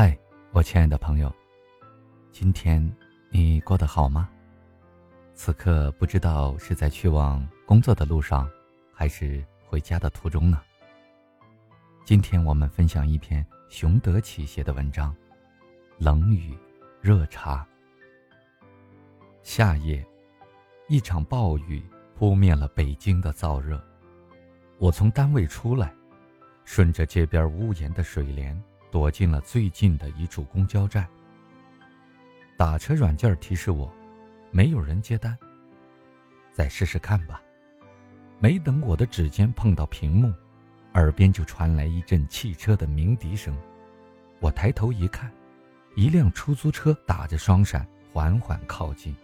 嗨，我亲爱的朋友，今天你过得好吗？此刻不知道是在去往工作的路上，还是回家的途中呢？今天我们分享一篇熊德启写的文章，《冷雨热茶》。夏夜，一场暴雨扑灭了北京的燥热。我从单位出来，顺着街边屋檐的水帘。躲进了最近的一处公交站。打车软件提示我，没有人接单。再试试看吧。没等我的指尖碰到屏幕，耳边就传来一阵汽车的鸣笛声。我抬头一看，一辆出租车打着双闪缓缓靠近。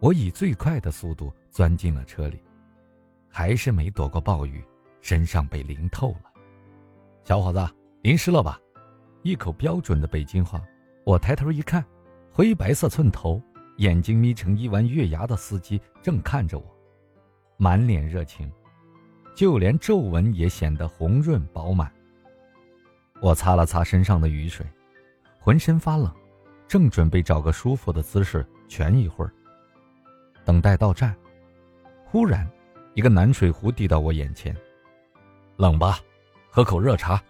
我以最快的速度钻进了车里，还是没躲过暴雨，身上被淋透了。小伙子。淋湿了吧？一口标准的北京话。我抬头一看，灰白色寸头、眼睛眯成一弯月牙的司机正看着我，满脸热情，就连皱纹也显得红润饱满。我擦了擦身上的雨水，浑身发冷，正准备找个舒服的姿势蜷一会儿，等待到站。忽然，一个暖水壶递到我眼前。冷吧？喝口热茶。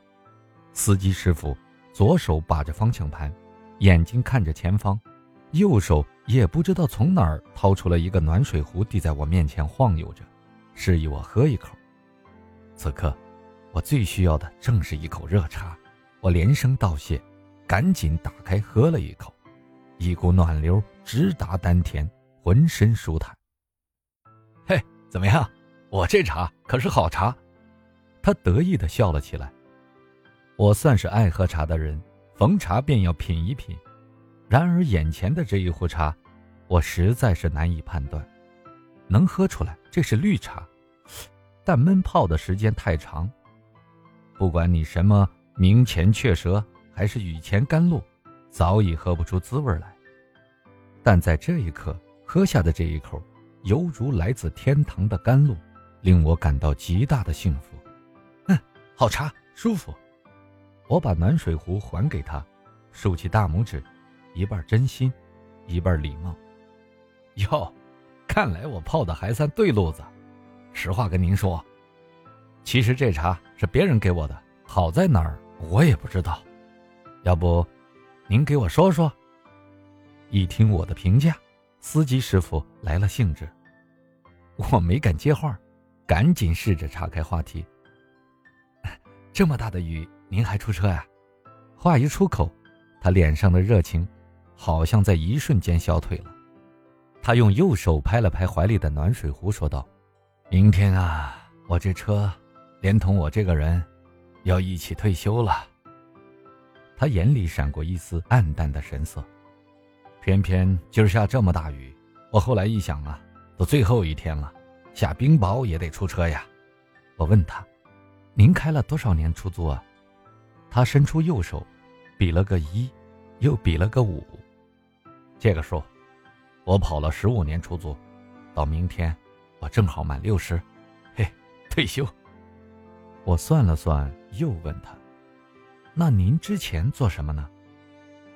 司机师傅左手把着方向盘，眼睛看着前方，右手也不知道从哪儿掏出了一个暖水壶，递在我面前晃悠着，示意我喝一口。此刻，我最需要的正是一口热茶。我连声道谢，赶紧打开喝了一口，一股暖流直达丹田，浑身舒坦。嘿，怎么样？我这茶可是好茶。他得意地笑了起来。我算是爱喝茶的人，逢茶便要品一品。然而眼前的这一壶茶，我实在是难以判断。能喝出来这是绿茶，但闷泡的时间太长。不管你什么明前雀舌，还是雨前甘露，早已喝不出滋味来。但在这一刻喝下的这一口，犹如来自天堂的甘露，令我感到极大的幸福。嗯，好茶，舒服。我把暖水壶还给他，竖起大拇指，一半真心，一半礼貌。哟，看来我泡的还算对路子。实话跟您说，其实这茶是别人给我的，好在哪儿我也不知道。要不，您给我说说。一听我的评价，司机师傅来了兴致。我没敢接话，赶紧试着岔开话题。这么大的雨。您还出车呀？话一出口，他脸上的热情好像在一瞬间消退了。他用右手拍了拍怀里的暖水壶，说道：“明天啊，我这车，连同我这个人，要一起退休了。”他眼里闪过一丝暗淡的神色。偏偏今儿下这么大雨，我后来一想啊，都最后一天了，下冰雹也得出车呀。我问他：“您开了多少年出租啊？”他伸出右手，比了个一，又比了个五。这个数，我跑了十五年出租，到明天，我正好满六十，嘿，退休。我算了算，又问他：“那您之前做什么呢？”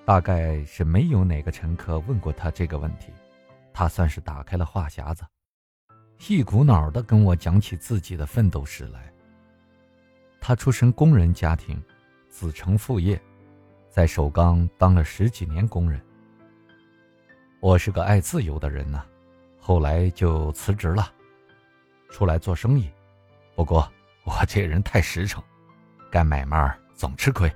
大概是没有哪个乘客问过他这个问题，他算是打开了话匣子，一股脑的跟我讲起自己的奋斗史来。他出身工人家庭。子承父业，在首钢当了十几年工人。我是个爱自由的人呐，后来就辞职了，出来做生意。不过我这人太实诚，干买卖总吃亏。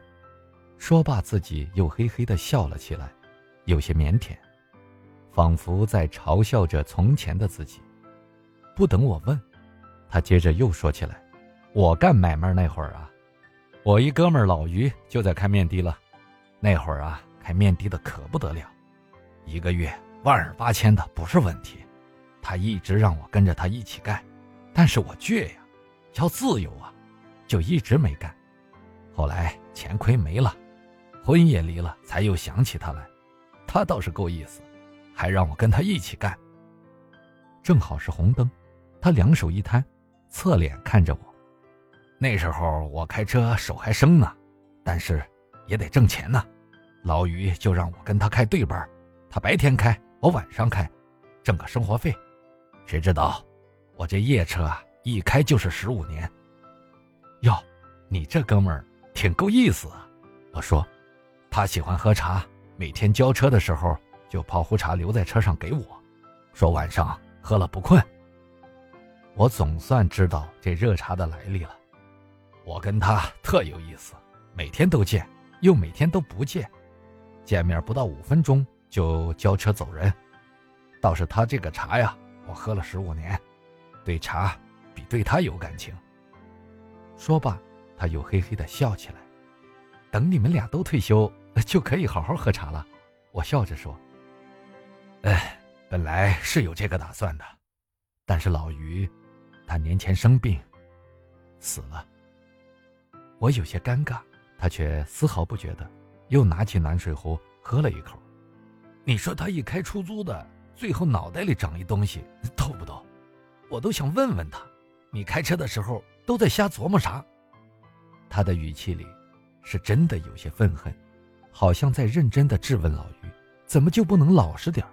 说罢，自己又嘿嘿的笑了起来，有些腼腆，仿佛在嘲笑着从前的自己。不等我问，他接着又说起来：“我干买卖那会儿啊。”我一哥们儿老于就在开面的了，那会儿啊，开面的的可不得了，一个月万儿八千的不是问题。他一直让我跟着他一起干，但是我倔呀，要自由啊，就一直没干。后来钱亏没了，婚也离了，才又想起他来。他倒是够意思，还让我跟他一起干。正好是红灯，他两手一摊，侧脸看着我。那时候我开车手还生呢，但是也得挣钱呢。老于就让我跟他开对班，他白天开，我晚上开，挣个生活费。谁知道我这夜车啊，一开就是十五年。哟，你这哥们儿挺够意思啊！我说，他喜欢喝茶，每天交车的时候就泡壶茶留在车上给我，说晚上喝了不困。我总算知道这热茶的来历了。我跟他特有意思，每天都见，又每天都不见。见面不到五分钟就交车走人，倒是他这个茶呀，我喝了十五年，对茶比对他有感情。说罢，他又嘿嘿的笑起来。等你们俩都退休，就可以好好喝茶了。我笑着说：“哎，本来是有这个打算的，但是老于，他年前生病，死了。”我有些尴尬，他却丝毫不觉得。又拿起暖水壶喝了一口。你说他一开出租的，最后脑袋里长一东西，逗不逗？我都想问问他，你开车的时候都在瞎琢磨啥？他的语气里是真的有些愤恨，好像在认真的质问老于：怎么就不能老实点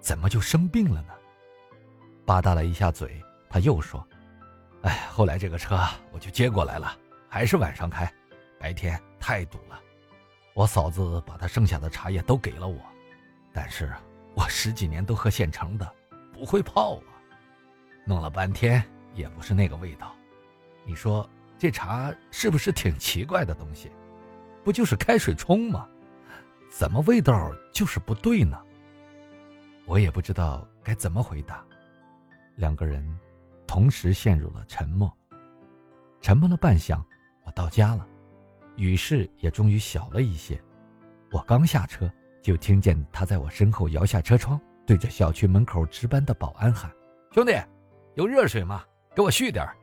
怎么就生病了呢？吧嗒了一下嘴，他又说：“哎，后来这个车我就接过来了，还是晚上开，白天太堵了。”我嫂子把她剩下的茶叶都给了我，但是我十几年都喝现成的，不会泡啊，弄了半天也不是那个味道。你说这茶是不是挺奇怪的东西？不就是开水冲吗？怎么味道就是不对呢？我也不知道该怎么回答。两个人同时陷入了沉默。沉默了半晌，我到家了。雨势也终于小了一些，我刚下车，就听见他在我身后摇下车窗，对着小区门口值班的保安喊：“兄弟，有热水吗？给我续点儿。”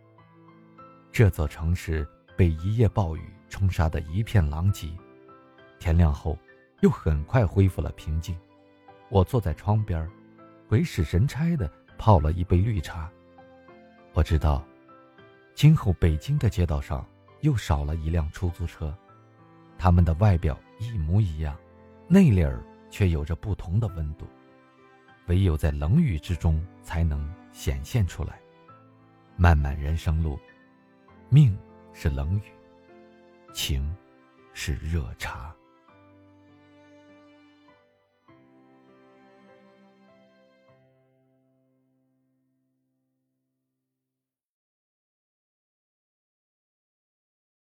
这座城市被一夜暴雨冲刷得一片狼藉，天亮后又很快恢复了平静。我坐在窗边，鬼使神差地泡了一杯绿茶。我知道，今后北京的街道上。又少了一辆出租车，他们的外表一模一样，内里儿却有着不同的温度，唯有在冷雨之中才能显现出来。漫漫人生路，命是冷雨，情是热茶。